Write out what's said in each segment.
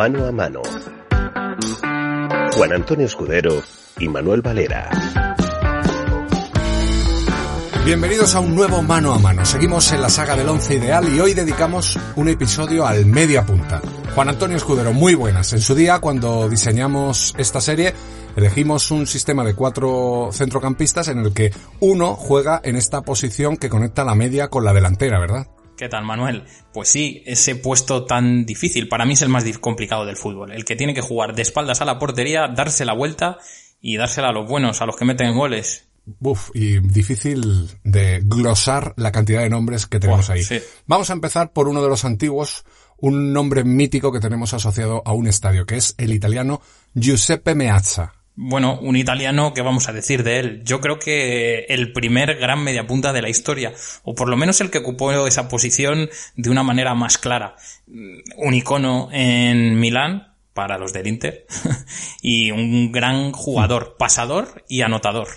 Mano a mano. Juan Antonio Escudero y Manuel Valera. Bienvenidos a un nuevo mano a mano. Seguimos en la saga del once ideal y hoy dedicamos un episodio al media punta. Juan Antonio Escudero, muy buenas. En su día, cuando diseñamos esta serie, elegimos un sistema de cuatro centrocampistas en el que uno juega en esta posición que conecta la media con la delantera, ¿verdad? ¿Qué tal, Manuel? Pues sí, ese puesto tan difícil, para mí es el más complicado del fútbol. El que tiene que jugar de espaldas a la portería, darse la vuelta y dársela a los buenos, a los que meten goles. Uf, y difícil de glosar la cantidad de nombres que tenemos ahí. Vamos a empezar por uno de los antiguos, un nombre mítico que tenemos asociado a un estadio, que es el italiano Giuseppe Meazza. Bueno, un italiano, ¿qué vamos a decir de él? Yo creo que el primer gran mediapunta de la historia, o por lo menos el que ocupó esa posición de una manera más clara. Un icono en Milán, para los del Inter y un gran jugador, pasador y anotador.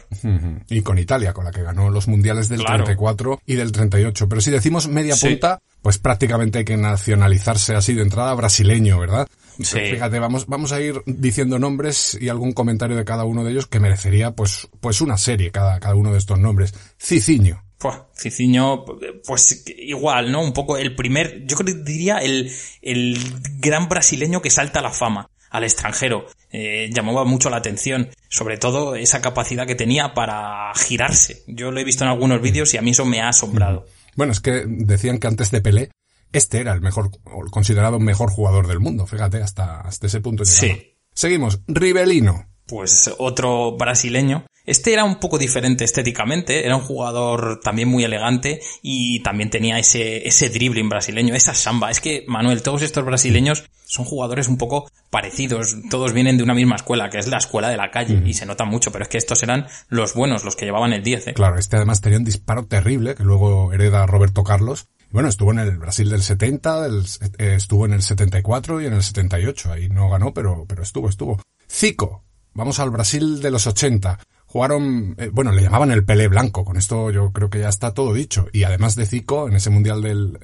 Y con Italia, con la que ganó los mundiales del 34 y del 38. Pero si decimos media punta, pues prácticamente hay que nacionalizarse así de entrada brasileño, ¿verdad? Sí. Fíjate, vamos, vamos a ir diciendo nombres y algún comentario de cada uno de ellos que merecería pues, pues una serie cada, cada uno de estos nombres. Ciciño. Pues, Ciciño, pues igual, ¿no? Un poco el primer, yo creo que diría el, el gran brasileño que salta a la fama al extranjero. Eh, llamaba mucho la atención, sobre todo esa capacidad que tenía para girarse. Yo lo he visto en algunos vídeos y a mí eso me ha asombrado. Bueno, es que decían que antes de Pelé, este era el mejor, o considerado mejor jugador del mundo. Fíjate, hasta, hasta ese punto. Sí. Seguimos. Rivelino. Pues otro brasileño este era un poco diferente estéticamente, era un jugador también muy elegante y también tenía ese, ese dribbling brasileño, esa samba. Es que, Manuel, todos estos brasileños son jugadores un poco parecidos, todos vienen de una misma escuela, que es la escuela de la calle, y se nota mucho, pero es que estos eran los buenos, los que llevaban el 10. ¿eh? Claro, este además tenía un disparo terrible, que luego hereda Roberto Carlos. Bueno, estuvo en el Brasil del 70, eh, estuvo en el 74 y en el 78. Ahí no ganó, pero, pero estuvo, estuvo. Zico. Vamos al Brasil de los 80 jugaron, eh, bueno, le llamaban el Pelé Blanco, con esto yo creo que ya está todo dicho. Y además de Zico, en ese Mundial del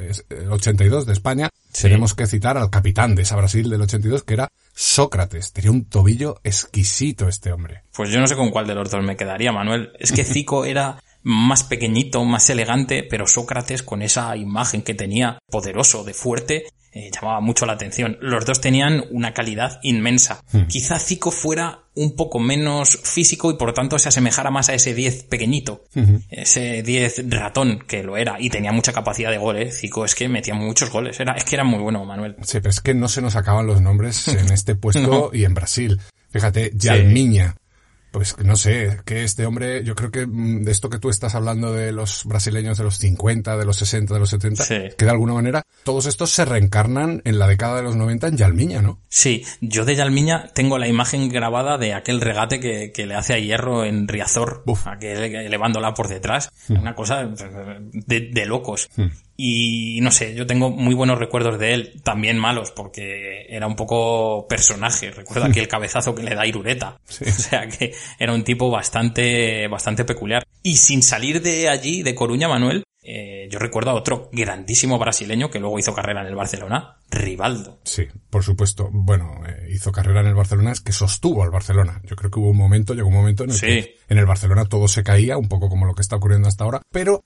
82 de España, tenemos que citar al capitán de esa Brasil del 82, que era Sócrates. Tenía un tobillo exquisito este hombre. Pues yo no sé con cuál de los dos me quedaría, Manuel. Es que Zico era más pequeñito, más elegante, pero Sócrates con esa imagen que tenía poderoso, de fuerte, eh, llamaba mucho la atención. Los dos tenían una calidad inmensa. Hmm. Quizá Zico fuera un poco menos físico y por lo tanto se asemejara más a ese 10 pequeñito, ese 10 ratón que lo era y tenía mucha capacidad de goles. ¿eh? Zico es que metía muchos goles, era, es que era muy bueno Manuel. Sí, pero es que no se nos acaban los nombres en este puesto y en Brasil. Fíjate, Yalmiña, pues no sé, que este hombre, yo creo que mm, de esto que tú estás hablando de los brasileños de los 50, de los 60, de los 70, que de alguna manera todos estos se reencarnan en la década de los 90 en Yalmiña, ¿no? Sí, yo de Yalmiña tengo la imagen grabada de aquel regate que, que le hace a Hierro en Riazor, aquel elevándola por detrás, hmm. una cosa de, de locos. Hmm. Y no sé, yo tengo muy buenos recuerdos de él, también malos, porque era un poco personaje. Recuerdo aquí el cabezazo que le da Irureta. O sea que era un tipo bastante, bastante peculiar. Y sin salir de allí, de Coruña, Manuel, eh, yo recuerdo a otro grandísimo brasileño que luego hizo carrera en el Barcelona, Rivaldo. Sí, por supuesto. Bueno, eh, hizo carrera en el Barcelona, es que sostuvo al Barcelona. Yo creo que hubo un momento, llegó un momento en el que en el Barcelona todo se caía, un poco como lo que está ocurriendo hasta ahora, pero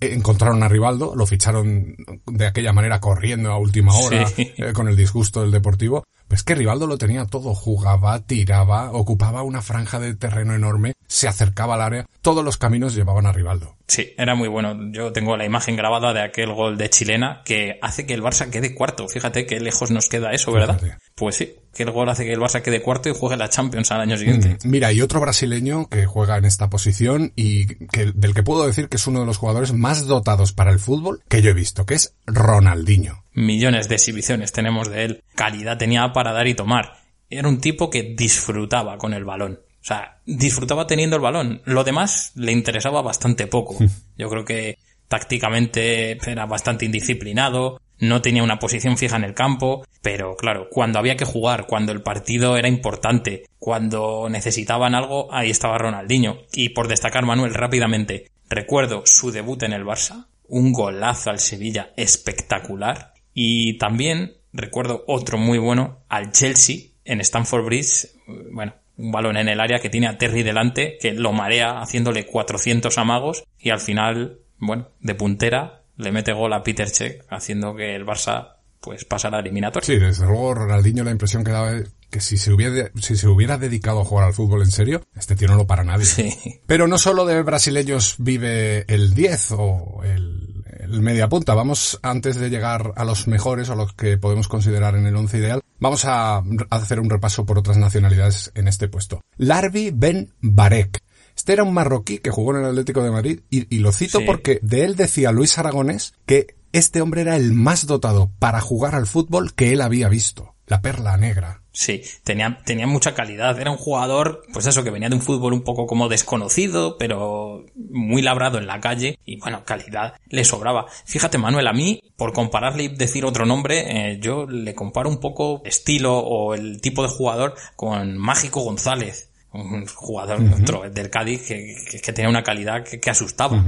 encontraron a Rivaldo, lo ficharon de aquella manera corriendo a última hora eh, con el disgusto del Deportivo. Pues que Rivaldo lo tenía todo, jugaba, tiraba, ocupaba una franja de terreno enorme, se acercaba al área, todos los caminos llevaban a Rivaldo. Sí, era muy bueno. Yo tengo la imagen grabada de aquel gol de chilena que hace que el Barça quede cuarto. Fíjate qué lejos nos queda eso, ¿verdad? Pues sí, que el gol hace que el Barça quede cuarto y juegue la Champions al año siguiente. Mm, mira, y otro brasileño que juega en esta posición y que, del que puedo decir que es uno de los jugadores más dotados para el fútbol que yo he visto, que es Ronaldinho. Millones de exhibiciones tenemos de él. Calidad tenía para dar y tomar. Era un tipo que disfrutaba con el balón. O sea, disfrutaba teniendo el balón. Lo demás le interesaba bastante poco. Yo creo que tácticamente era bastante indisciplinado, no tenía una posición fija en el campo, pero claro, cuando había que jugar, cuando el partido era importante, cuando necesitaban algo, ahí estaba Ronaldinho. Y por destacar, Manuel, rápidamente, recuerdo su debut en el Barça, un golazo al Sevilla espectacular, y también recuerdo otro muy bueno al Chelsea en Stamford Bridge, bueno, un balón en el área que tiene a Terry delante, que lo marea haciéndole 400 amagos y al final, bueno, de puntera le mete gol a Peter Cech haciendo que el Barça pues pasara a eliminatoria. Sí, desde luego Ronaldinho la impresión que daba que si se hubiera, si se hubiera dedicado a jugar al fútbol en serio, este tío no lo para nadie. Sí. Pero no solo de brasileños vive el 10 o el media punta. Vamos, antes de llegar a los mejores, o los que podemos considerar en el once ideal, vamos a hacer un repaso por otras nacionalidades en este puesto. Larbi Ben Barek. Este era un marroquí que jugó en el Atlético de Madrid y, lo cito porque de él decía Luis Aragonés que este hombre era el más dotado para jugar al fútbol que él había visto. La perla negra. Sí, tenía, tenía mucha calidad. Era un jugador, pues eso, que venía de un fútbol un poco como desconocido, pero muy labrado en la calle. Y bueno, calidad le sobraba. Fíjate, Manuel, a mí, por compararle y decir otro nombre, eh, yo le comparo un poco estilo o el tipo de jugador con Mágico González. Un jugador del Cádiz que, que, tenía una calidad que, asustaba.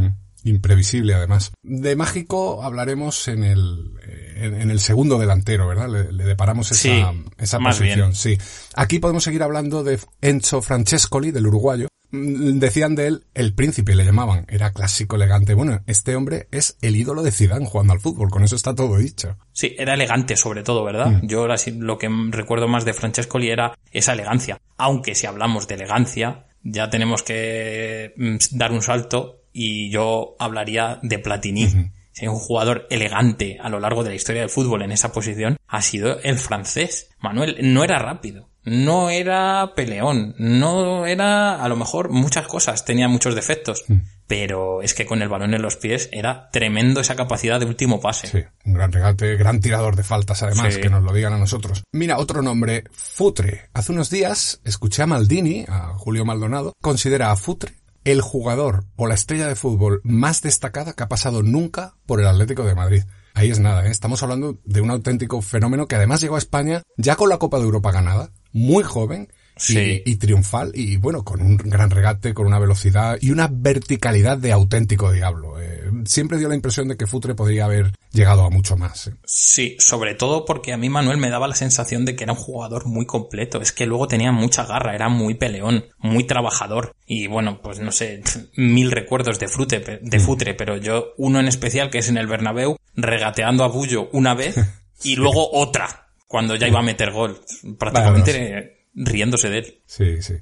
Imprevisible, además. De Mágico hablaremos en el, en, el segundo delantero, ¿verdad? Le, deparamos esa, esa posición. Sí. Aquí podemos seguir hablando de Enzo Francescoli, del uruguayo. Mm, decían de él el príncipe, le llamaban. Era clásico, elegante. Bueno, este hombre es el ídolo de Zidane jugando al fútbol. Con eso está todo dicho. Sí, era elegante sobre todo, ¿verdad? Mm. Yo ahora sí, lo que recuerdo más de Francescoli era esa elegancia. Aunque si hablamos de elegancia, ya tenemos que mm, dar un salto y yo hablaría de Platini si un jugador elegante a lo largo de la historia del fútbol en esa posición, ha sido el francés. Manuel no era rápido, no era peleón, no era a lo mejor muchas cosas, tenía muchos defectos. Mm. Pero es que con el balón en los pies era tremendo esa capacidad de último pase. Sí, un gran regate, gran tirador de faltas además, que nos lo digan a nosotros. Mira, otro nombre, Futre. Hace unos días escuché a Maldini, a Julio Maldonado, considera a Futre el jugador o la estrella de fútbol más destacada que ha pasado nunca por el Atlético de Madrid. Ahí es nada, ¿eh? estamos hablando de un auténtico fenómeno que además llegó a España ya con la Copa de Europa ganada, muy joven y, triunfal y bueno, con un gran regate, con una velocidad y una verticalidad de auténtico diablo. Eh, siempre dio la impresión de que Futre podría haber llegado a mucho más. Eh. Sí, sobre todo porque a mí Manuel me daba la sensación de que era un jugador muy completo. Es que luego tenía mucha garra, era muy peleón, muy trabajador. Y bueno, pues no sé, mil recuerdos de, Frute, de mm. Futre, pero yo uno en especial que es en el Bernabéu, regateando a Bullo una vez y luego otra cuando ya iba a meter gol. Prácticamente riéndose de él. Sí, sí.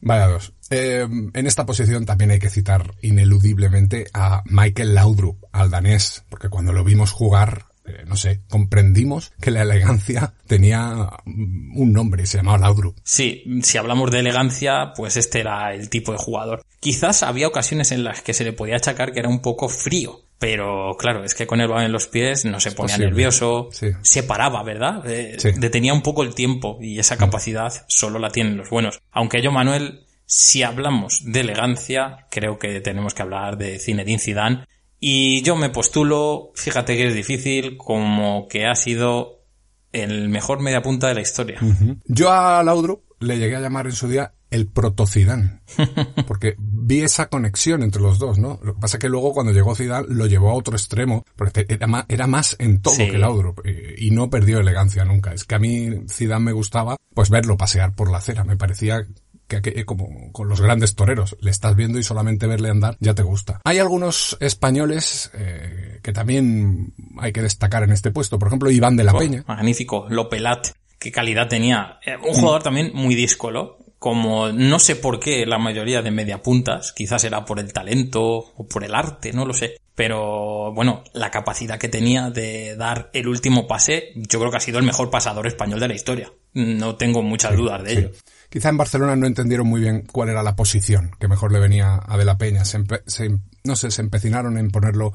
Vaya dos. Eh, en esta posición también hay que citar ineludiblemente a Michael Laudrup, al danés, porque cuando lo vimos jugar, no sé, comprendimos que la elegancia tenía un nombre, se llamaba Laudrup. Sí, si hablamos de elegancia, pues este era el tipo de jugador. Quizás había ocasiones en las que se le podía achacar que era un poco frío, pero claro, es que con el balón en los pies no se ponía nervioso, se paraba, ¿verdad? Eh, detenía un poco el tiempo y esa capacidad solo la tienen los buenos. Aunque yo, Manuel, si hablamos de elegancia, creo que tenemos que hablar de Zinedine Zidane. Y yo me postulo, fíjate que es difícil, como que ha sido el mejor mediapunta de la historia. Yo a Laudrup le llegué a llamar en su día el proto-Zidane. Porque vi esa conexión entre los dos, ¿no? Lo que pasa es que luego cuando llegó Zidane lo llevó a otro extremo, porque era más, era más en todo que Laudrup y, no perdió elegancia nunca. Es que a mí Zidane me gustaba pues verlo pasear por la acera, me parecía que, como con los grandes toreros, le estás viendo y solamente verle andar ya te gusta. Hay algunos españoles eh, que también hay que destacar en este puesto, por ejemplo Iván de la Peña. Magnífico, Lopelat, qué calidad tenía. Eh, un jugador también muy díscolo, como no sé por qué la mayoría de mediapuntas, quizás era por el talento o por el arte, no lo sé, pero bueno, la capacidad que tenía de dar el último pase, yo creo que ha sido el mejor pasador español de la historia. No tengo muchas dudas de ello. Quizá en Barcelona no entendieron muy bien cuál era la posición que mejor le venía a De la Peña. Se, no sé, se empecinaron en ponerlo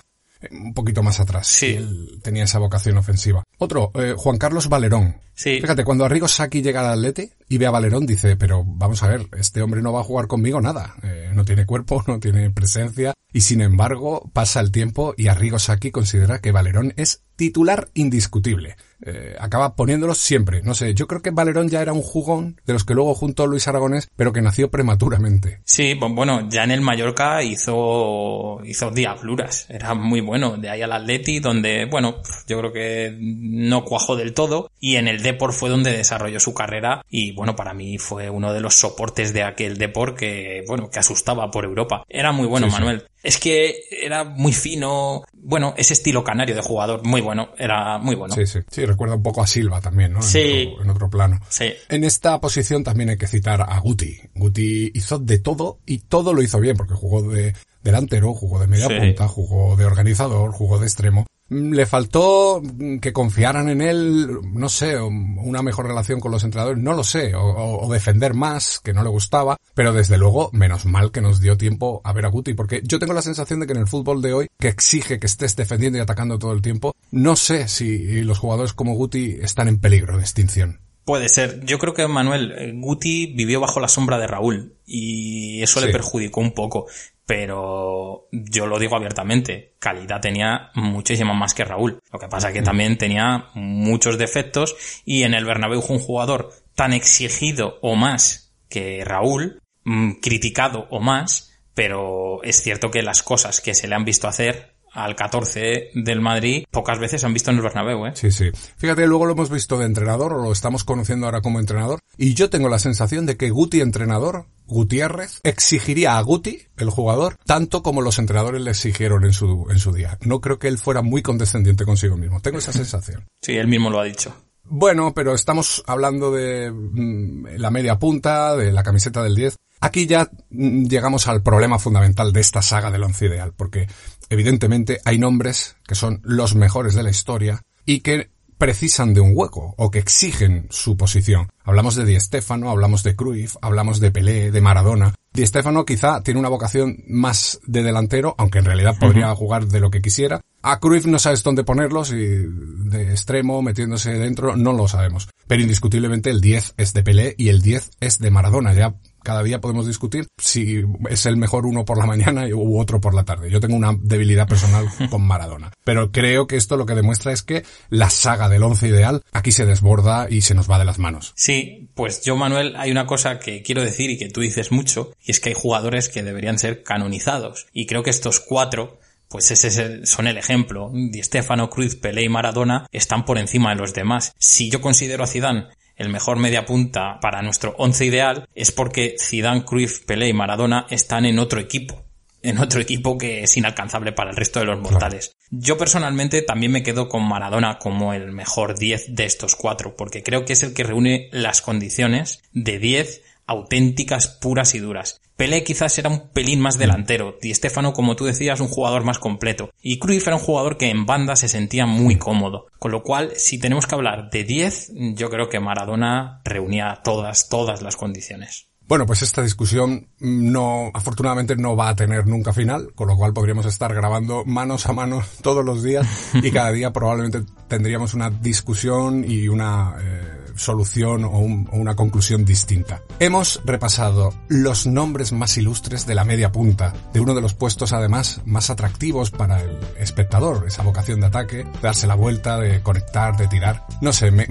un poquito más atrás. Sí. Él tenía esa vocación ofensiva. Otro, eh, Juan Carlos Valerón. Sí. Fíjate, cuando Arrigo Saki llega al Atleti y ve a Valerón, dice, pero vamos a ver, este hombre no va a jugar conmigo nada. Eh, no tiene cuerpo, no tiene presencia. Y sin embargo, pasa el tiempo y Arrigo Saki considera que Valerón es titular indiscutible. Eh, acaba poniéndolos siempre. No sé, yo creo que Valerón ya era un jugón de los que luego juntó Luis Aragonés, pero que nació prematuramente. Sí, bueno, ya en el Mallorca hizo, hizo diabluras. Era muy bueno. De ahí al Atleti, donde, bueno, yo creo que no cuajó del todo. Y en el Depor fue donde desarrolló su carrera. Y bueno, para mí fue uno de los soportes de aquel Depor que, bueno, que asustaba por Europa. Era muy bueno, Manuel. Es que era muy fino. Bueno, ese estilo canario de jugador, muy bueno. Era muy bueno. Sí, sí. Sí, recuerda un poco a Silva también, ¿no? Sí. En otro, en otro plano. Sí. En esta posición también hay que citar a Guti. Guti hizo de todo y todo lo hizo bien porque jugó de delantero, jugó de media Sí. punta, jugó de organizador, jugó de extremo. Le faltó que confiaran en él, no sé, una mejor relación con los entrenadores, no lo sé, o, o- defender más, que no le gustaba, pero desde luego, menos mal que nos dio tiempo a ver a Guti, porque yo tengo la sensación de que en el fútbol de hoy, que exige que estés defendiendo y atacando todo el tiempo, no sé si los jugadores como Guti están en peligro de extinción. Puede ser. Yo creo que Manuel eh, Guti vivió bajo la sombra de Raúl y eso le Sí. perjudicó un poco. Pero yo lo digo abiertamente, calidad tenía muchísimo más que Raúl. Lo que pasa que también tenía muchos defectos y en el Bernabéu un jugador tan exigido o más que Raúl, mm, criticado o más, pero es cierto que las cosas que se le han visto hacer al 14 del Madrid pocas veces han visto en el Bernabéu, ¿eh? Sí, sí. Fíjate, luego lo hemos visto de entrenador, o lo estamos conociendo ahora como entrenador, y yo tengo la sensación de que Guti entrenador, Gutiérrez, exigiría a Guti, el jugador, tanto como los entrenadores le exigieron en su, en su día. No creo que él fuera muy condescendiente consigo mismo. Tengo esa sensación. Sí, él mismo lo ha dicho. Bueno, pero estamos hablando de mm, la media punta, de la camiseta del 10. Aquí ya mm, llegamos al problema fundamental de esta saga del once ideal, porque evidentemente hay nombres que son los mejores de la historia y que precisan de un hueco o que exigen su posición. Hablamos de Di Stéfano, hablamos de Cruyff, hablamos de Pelé, de Maradona. Di Stéfano quizá tiene una vocación más de delantero, aunque en realidad podría jugar de lo que quisiera. A Cruyff no sabes dónde ponerlos y de extremo, metiéndose dentro, no lo sabemos. Pero indiscutiblemente el 10 es de Pelé y el 10 es de Maradona. Ya cada día podemos discutir si es el mejor uno por la mañana u otro por la tarde. Yo tengo una debilidad personal con Maradona. Pero creo que esto lo que demuestra es que la saga del once ideal aquí se desborda y se nos va de las manos. Sí, pues yo, Manuel, hay una cosa que quiero decir y que tú dices mucho, y es que hay jugadores que deberían ser canonizados. Y creo que estos cuatro, pues ese son el ejemplo. Di Stefano, Cruz, Pelé y Maradona están por encima de los demás. Si yo considero a Zidane el mejor media punta para nuestro once ideal, es porque Zidane, Cruyff, Pelé y Maradona están en otro equipo. En otro equipo que es inalcanzable para el resto de los mortales. Yo personalmente también me quedo con Maradona como el mejor 10 de estos cuatro, porque creo que es el que reúne las condiciones de 10 auténticas, puras y duras. Pelé quizás era un pelín más delantero, Di Stefano, como tú decías, un jugador más completo, y Cruyff era un jugador que en banda se sentía muy cómodo. Con lo cual, si tenemos que hablar de 10, yo creo que Maradona reunía todas, todas las condiciones. Bueno, pues esta discusión no, afortunadamente no va a tener nunca final, con lo cual podríamos estar grabando manos a mano todos los días y cada día probablemente tendríamos una discusión y una eh, solución o, un- o una conclusión distinta. Hemos repasado los nombres más ilustres de la media punta, de uno de los puestos además más atractivos para el espectador, esa vocación de ataque, de darse la vuelta, de conectar, de tirar. No sé, me-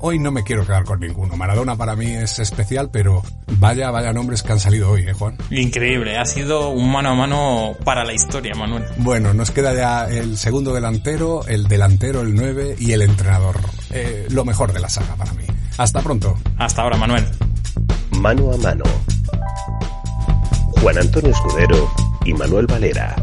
hoy no me quiero quedar con ninguno. Maradona para mí es especial, pero vaya, vaya nombres que han salido hoy, ¿eh, Juan? Increíble, ha sido un mano a mano para la historia, Manuel. Bueno, nos queda ya el segundo delantero, el delantero, el 9 y el entrenador. Eh, lo mejor de la saga para mí. Hasta pronto. Hasta ahora, Manuel. Mano a mano. Juan Antonio Escudero y Manuel Valera.